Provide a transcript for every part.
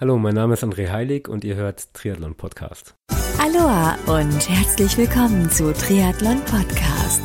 Hallo, mein Name ist André Heilig und ihr hört Triathlon Podcast. Aloha und herzlich willkommen zu Triathlon Podcast.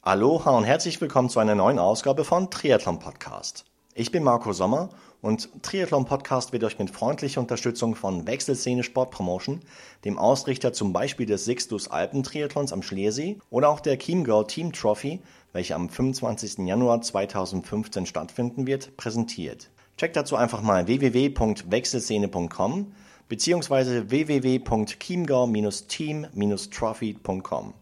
Aloha und herzlich willkommen zu einer neuen Ausgabe von Triathlon Podcast. Ich bin Marco Sommer und Triathlon Podcast wird euch mit freundlicher Unterstützung von Wechselszene Sportpromotion, dem Ausrichter zum Beispiel des Sixtus Alpen Triathlons am Schliersee oder auch der Chiemgau Team Trophy welche am 25. Januar 2015 stattfinden wird, präsentiert. Checkt dazu einfach mal www.wechselszene.com bzw. www.chiemgau-team-trophy.com.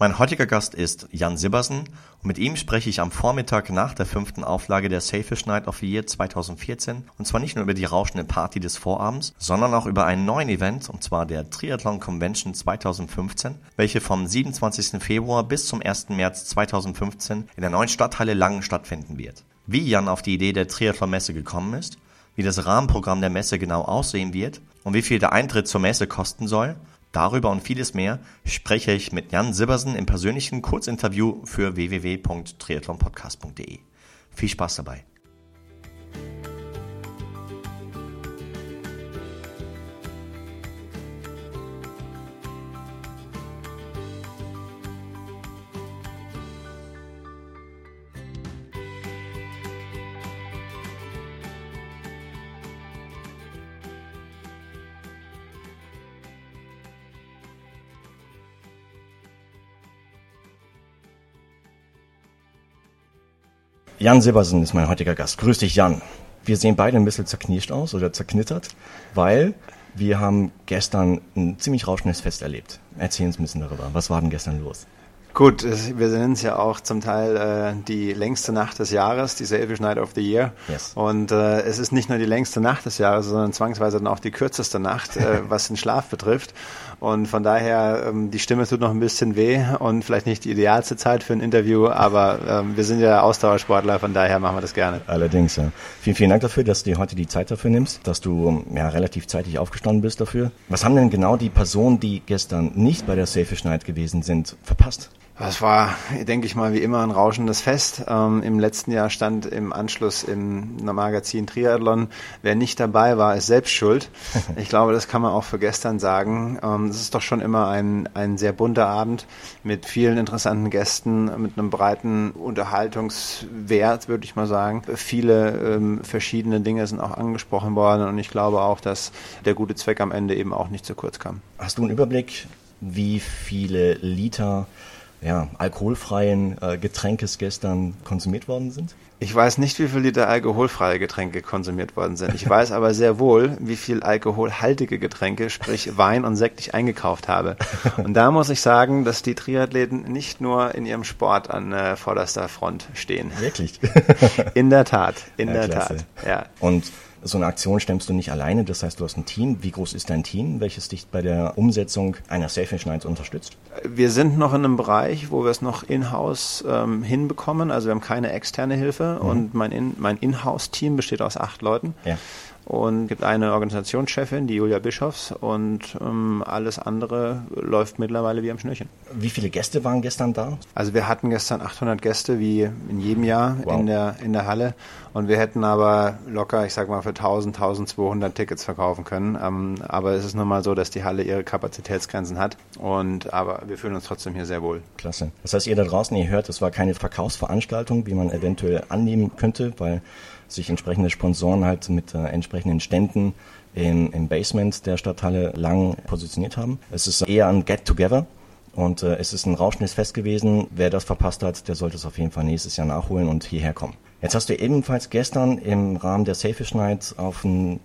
Mein heutiger Gast ist Jan Sibbersen und mit ihm spreche ich am Vormittag nach der fünften Auflage der Selfish Night of the Year 2014 und zwar nicht nur über die rauschende Party des Vorabends, sondern auch über einen neuen Event und zwar der Triathlon Convention 2015, welche vom 27. Februar bis zum 1. März 2015 in der neuen Stadthalle Langen stattfinden wird. Wie Jan auf die Idee der Triathlon Messe gekommen ist, wie das Rahmenprogramm der Messe genau aussehen wird und wie viel der Eintritt zur Messe kosten soll Darüber und vieles mehr spreche ich mit Jan Sibbersen im persönlichen Kurzinterview für www.triathlonpodcast.de. Viel Spaß dabei. Jan Silbersen ist mein heutiger Gast. Grüß dich, Jan. Wir sehen beide ein bisschen zerknirscht aus oder zerknittert, weil wir haben gestern ein ziemlich rauschendes Fest erlebt. Erzähl uns ein bisschen darüber. Was war denn gestern los? Gut, wir nennen es ja auch zum Teil äh, die längste Nacht des Jahres, die Selfish Night of the Year. Yes. Und äh, es ist nicht nur die längste Nacht des Jahres, sondern zwangsweise dann auch die kürzeste Nacht, äh, was den Schlaf betrifft. Und von daher, ähm, die Stimme tut noch ein bisschen weh und vielleicht nicht die idealste Zeit für ein Interview, aber ähm, wir sind ja Ausdauersportler, von daher machen wir das gerne. Allerdings, ja. Vielen, vielen Dank dafür, dass du dir heute die Zeit dafür nimmst, dass du ja relativ zeitig aufgestanden bist dafür. Was haben denn genau die Personen, die gestern nicht bei der Selfish Night gewesen sind, verpasst? Es war, denke ich mal, wie immer ein rauschendes Fest. Ähm, Im letzten Jahr stand im Anschluss im Magazin Triathlon, wer nicht dabei war, ist selbst schuld. Ich glaube, das kann man auch für gestern sagen. Ähm, es ist doch schon immer ein, ein sehr bunter Abend mit vielen interessanten Gästen, mit einem breiten Unterhaltungswert, würde ich mal sagen. Viele ähm, verschiedene Dinge sind auch angesprochen worden und ich glaube auch, dass der gute Zweck am Ende eben auch nicht zu kurz kam. Hast du einen Überblick, wie viele Liter ja, alkoholfreien äh, Getränkes gestern konsumiert worden sind? Ich weiß nicht, wie viel Liter alkoholfreie Getränke konsumiert worden sind. Ich weiß aber sehr wohl, wie viel alkoholhaltige Getränke, sprich Wein und Sekt, ich eingekauft habe. Und da muss ich sagen, dass die Triathleten nicht nur in ihrem Sport an äh, vorderster Front stehen. Wirklich? In der Tat, in ja, der klasse. Tat. Ja. Und so eine Aktion stemmst du nicht alleine, das heißt, du hast ein Team. Wie groß ist dein Team, welches dich bei der Umsetzung einer Selfish Nights unterstützt? Wir sind noch in einem Bereich, wo wir es noch in-house ähm, hinbekommen. Also wir haben keine externe Hilfe mhm. und mein, in, mein In-house-Team besteht aus acht Leuten. Ja und gibt eine Organisationschefin, die Julia Bischofs und ähm, alles andere läuft mittlerweile wie am Schnürchen. Wie viele Gäste waren gestern da? Also wir hatten gestern 800 Gäste wie in jedem Jahr wow. in der in der Halle und wir hätten aber locker, ich sag mal für 1000, 1200 Tickets verkaufen können. Ähm, aber es ist nun mal so, dass die Halle ihre Kapazitätsgrenzen hat und aber wir fühlen uns trotzdem hier sehr wohl. Klasse. Das heißt, ihr da draußen, ihr hört, es war keine Verkaufsveranstaltung, wie man eventuell annehmen könnte, weil sich entsprechende Sponsoren halt mit äh, entsprechenden Ständen im, im Basement der Stadthalle lang positioniert haben. Es ist eher ein Get-Together. Und äh, es ist ein rauschendes Fest gewesen. Wer das verpasst hat, der sollte es auf jeden Fall nächstes Jahr nachholen und hierher kommen. Jetzt hast du ebenfalls gestern im Rahmen der Selfish Night auf ein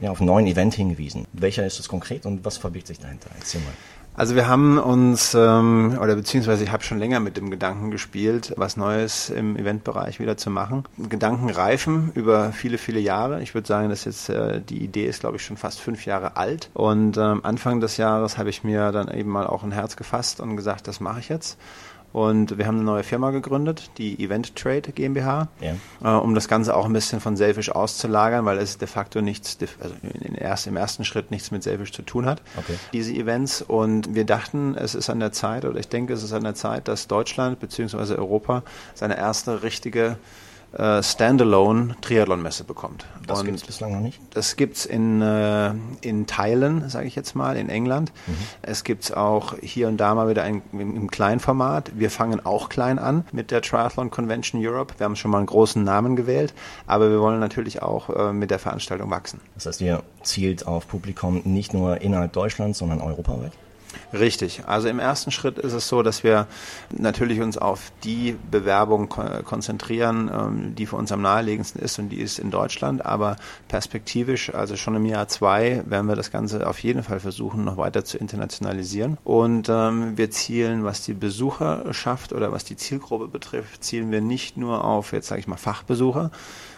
ja, auf einen neuen Event hingewiesen. Welcher ist es konkret und was verbirgt sich dahinter? Erzähl mal. Also wir haben uns, ähm, oder beziehungsweise ich habe schon länger mit dem Gedanken gespielt, was Neues im Eventbereich wieder zu machen. Gedanken reifen über viele, viele Jahre. Ich würde sagen, dass jetzt äh, die Idee ist, glaube ich, schon fast fünf Jahre alt. Und ähm, Anfang des Jahres habe ich mir dann eben mal auch ein Herz gefasst und gesagt, das mache ich jetzt. Und wir haben eine neue Firma gegründet, die Event Trade GmbH, ja. äh, um das Ganze auch ein bisschen von Selfish auszulagern, weil es de facto nichts, also erst, im ersten Schritt nichts mit Selfish zu tun hat, okay. diese Events. Und wir dachten, es ist an der Zeit, oder ich denke, es ist an der Zeit, dass Deutschland bzw. Europa seine erste richtige äh, Standalone Triathlon-Messe bekommt. Das gibt es bislang noch nicht? Das gibt es in, äh, in Teilen, sage ich jetzt mal, in England. Mhm. Es gibt es auch hier und da mal wieder ein, im, im Kleinformat. Wir fangen auch klein an mit der Triathlon Convention Europe. Wir haben schon mal einen großen Namen gewählt, aber wir wollen natürlich auch äh, mit der Veranstaltung wachsen. Das heißt, ihr zielt auf Publikum nicht nur innerhalb Deutschlands, sondern europaweit? Richtig. Also im ersten Schritt ist es so, dass wir natürlich uns auf die Bewerbung konzentrieren, ähm, die für uns am naheliegendsten ist und die ist in Deutschland. Aber perspektivisch, also schon im Jahr zwei, werden wir das Ganze auf jeden Fall versuchen, noch weiter zu internationalisieren. Und ähm, wir zielen, was die Besucherschaft oder was die Zielgruppe betrifft, zielen wir nicht nur auf, jetzt sage ich mal, Fachbesucher,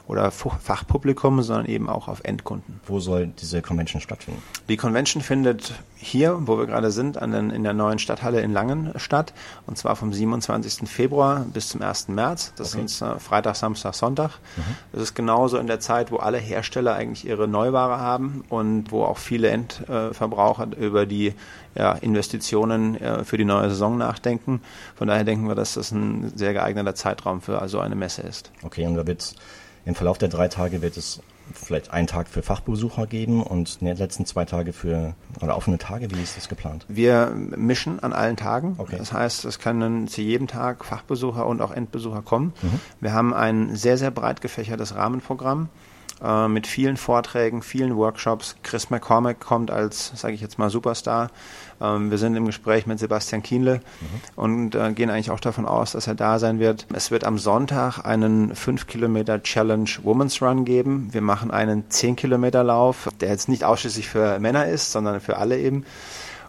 oder Fachpublikum, sondern eben auch auf Endkunden. Wo soll diese Convention stattfinden? Die Convention findet hier, wo wir gerade sind, an den, in der neuen Stadthalle in Langen statt. Und zwar vom 27. Februar bis zum 1. März. Das okay. sind äh, Freitag, Samstag, Sonntag. Mhm. Das ist genauso in der Zeit, wo alle Hersteller eigentlich ihre Neuware haben und wo auch viele Endverbraucher über die ja, Investitionen äh, für die neue Saison nachdenken. Von daher denken wir, dass das ein sehr geeigneter Zeitraum für also eine Messe ist. Okay, und da wird im Verlauf der drei Tage wird es vielleicht einen Tag für Fachbesucher geben und die letzten zwei Tage für oder offene Tage. Wie ist das geplant? Wir mischen an allen Tagen. Okay. Das heißt, es können zu jedem Tag Fachbesucher und auch Endbesucher kommen. Mhm. Wir haben ein sehr, sehr breit gefächertes Rahmenprogramm äh, mit vielen Vorträgen, vielen Workshops. Chris McCormack kommt als, sage ich jetzt mal, Superstar. Ähm, wir sind im Gespräch mit Sebastian Kienle mhm. und äh, gehen eigentlich auch davon aus, dass er da sein wird. Es wird am Sonntag einen 5 Kilometer Challenge Women's Run geben. Wir machen einen 10 Kilometer Lauf, der jetzt nicht ausschließlich für Männer ist, sondern für alle eben.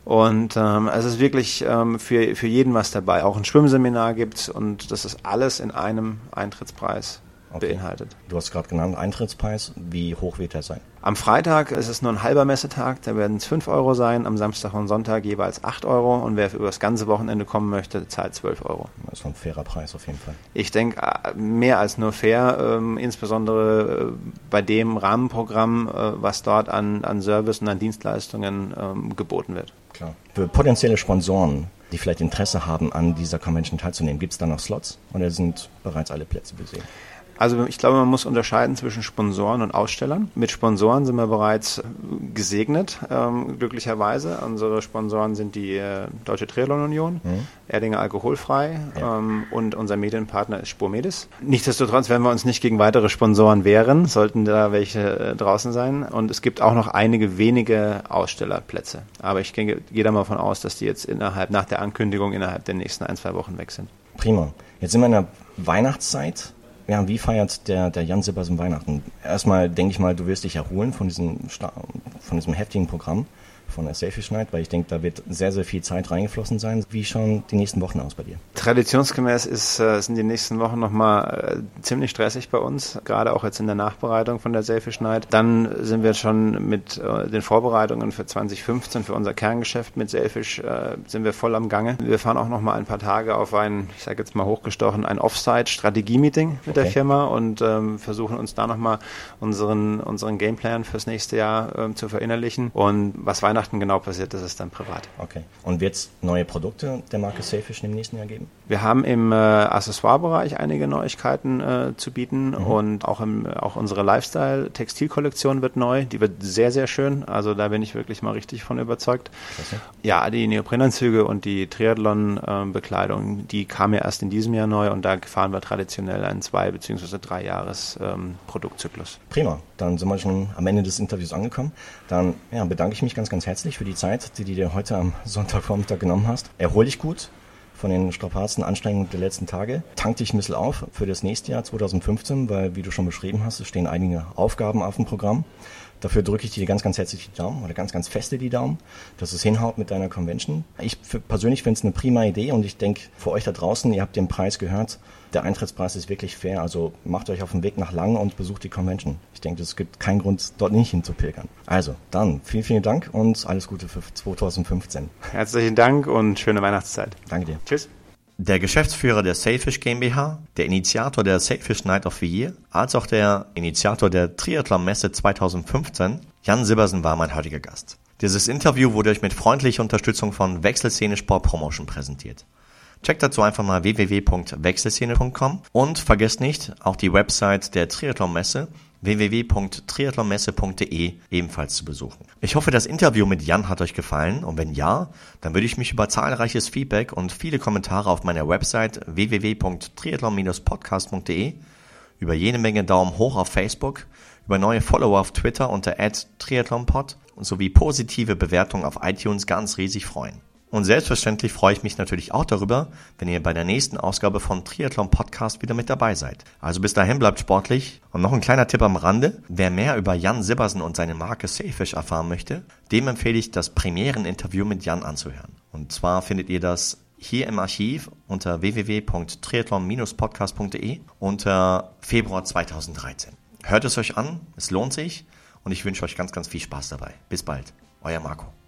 Und ähm, es ist wirklich ähm, für, für jeden was dabei. Auch ein Schwimmseminar gibt und das ist alles in einem Eintrittspreis okay. beinhaltet. Du hast gerade genannt, Eintrittspreis. Wie hoch wird der sein? Am Freitag ist es nur ein halber Messetag, da werden es 5 Euro sein, am Samstag und Sonntag jeweils 8 Euro und wer über das ganze Wochenende kommen möchte, zahlt 12 Euro. Das ist ein fairer Preis auf jeden Fall. Ich denke, äh, mehr als nur fair, ähm, insbesondere äh, bei dem Rahmenprogramm, äh, was dort an, an Service und an Dienstleistungen ähm, geboten wird. Klar. Für potenzielle Sponsoren, die vielleicht Interesse haben, an dieser Convention teilzunehmen, gibt es da noch Slots oder sind bereits alle Plätze besehen? Also ich glaube, man muss unterscheiden zwischen Sponsoren und Ausstellern. Mit Sponsoren sind wir bereits gesegnet, ähm, glücklicherweise. Unsere Sponsoren sind die äh, Deutsche Triathlon Union, mhm. Erdinger Alkoholfrei ja. ähm, und unser Medienpartner ist Spurmedis. Nichtsdestotrotz werden wir uns nicht gegen weitere Sponsoren wehren, sollten da welche äh, draußen sein. Und es gibt auch noch einige wenige Ausstellerplätze. Aber ich gehe, gehe da mal davon aus, dass die jetzt innerhalb, nach der Ankündigung innerhalb der nächsten ein, zwei Wochen weg sind. Prima. Jetzt sind wir in der Weihnachtszeit. Ja, wie feiert der, der Jan Sippersen Weihnachten? Erstmal denke ich mal, du wirst dich erholen von diesem, von diesem heftigen Programm von der Selfish Night, weil ich denke, da wird sehr, sehr viel Zeit reingeflossen sein. Wie schauen die nächsten Wochen aus bei dir? Traditionsgemäß ist, äh, sind die nächsten Wochen nochmal äh, ziemlich stressig bei uns, gerade auch jetzt in der Nachbereitung von der Selfish Night. Dann sind wir schon mit äh, den Vorbereitungen für 2015, für unser Kerngeschäft mit Selfish, sind wir voll am Gange. Wir fahren auch nochmal ein paar Tage auf ein, ich sage jetzt mal hochgestochen, ein Offsite-Strategie-Meeting mit okay. der Firma und ähm, versuchen uns da nochmal unseren, unseren Gameplan fürs nächste Jahr ähm, zu verinnerlichen. Und was Weihnachten genau passiert, das ist dann privat. Okay. Und wird es neue Produkte der Marke Safish im nächsten Jahr geben? Wir haben im äh, Accessoire-Bereich einige Neuigkeiten äh, zu bieten mhm. und auch, im, auch unsere Lifestyle-Textilkollektion wird neu. Die wird sehr, sehr schön. Also da bin ich wirklich mal richtig von überzeugt. Klasse. Ja, die Neoprenanzüge und die Triathlon-Bekleidung, die kamen ja erst in diesem Jahr neu und da fahren wir traditionell einen zwei- bzw. drei Jahres ähm, Produktzyklus. Prima. Dann sind wir schon am Ende des Interviews angekommen. Dann ja, bedanke ich mich ganz, ganz herzlich für die Zeit, die du dir heute am Sonntagvormittag genommen hast. Erhol dich gut von den Strapazen, Anstrengungen der letzten Tage. Tank dich ein bisschen auf für das nächste Jahr 2015, weil, wie du schon beschrieben hast, es stehen einige Aufgaben auf dem Programm. Dafür drücke ich dir ganz, ganz herzlich die Daumen oder ganz, ganz feste die Daumen, dass es hinhaut mit deiner Convention. Ich persönlich finde es eine prima Idee und ich denke, für euch da draußen, ihr habt den Preis gehört, der Eintrittspreis ist wirklich fair. Also macht euch auf den Weg nach Langen und besucht die Convention. Ich denke, es gibt keinen Grund, dort nicht hinzupilgern. Also, dann vielen, vielen Dank und alles Gute für 2015. Herzlichen Dank und schöne Weihnachtszeit. Danke dir. Tschüss. Der Geschäftsführer der Sailfish GmbH, der Initiator der Sailfish Night of the Year, als auch der Initiator der Triathlon-Messe 2015, Jan Sibbersen war mein heutiger Gast. Dieses Interview wurde euch mit freundlicher Unterstützung von Wechselszene Sport Promotion präsentiert. Checkt dazu einfach mal www.wechselszene.com und vergesst nicht, auch die Website der Triathlon-Messe www.triathlonmesse.de ebenfalls zu besuchen. Ich hoffe, das Interview mit Jan hat euch gefallen und wenn ja, dann würde ich mich über zahlreiches Feedback und viele Kommentare auf meiner Website www.triathlon-podcast.de, über jede Menge Daumen hoch auf Facebook, über neue Follower auf Twitter unter @triathlonpod sowie positive Bewertungen auf iTunes ganz riesig freuen. Und selbstverständlich freue ich mich natürlich auch darüber, wenn ihr bei der nächsten Ausgabe von Triathlon Podcast wieder mit dabei seid. Also bis dahin bleibt sportlich. Und noch ein kleiner Tipp am Rande. Wer mehr über Jan Sibbersen und seine Marke Sailfish erfahren möchte, dem empfehle ich das Premieren-Interview mit Jan anzuhören. Und zwar findet ihr das hier im Archiv unter www.triathlon-podcast.de unter Februar 2013. Hört es euch an, es lohnt sich und ich wünsche euch ganz, ganz viel Spaß dabei. Bis bald, euer Marco.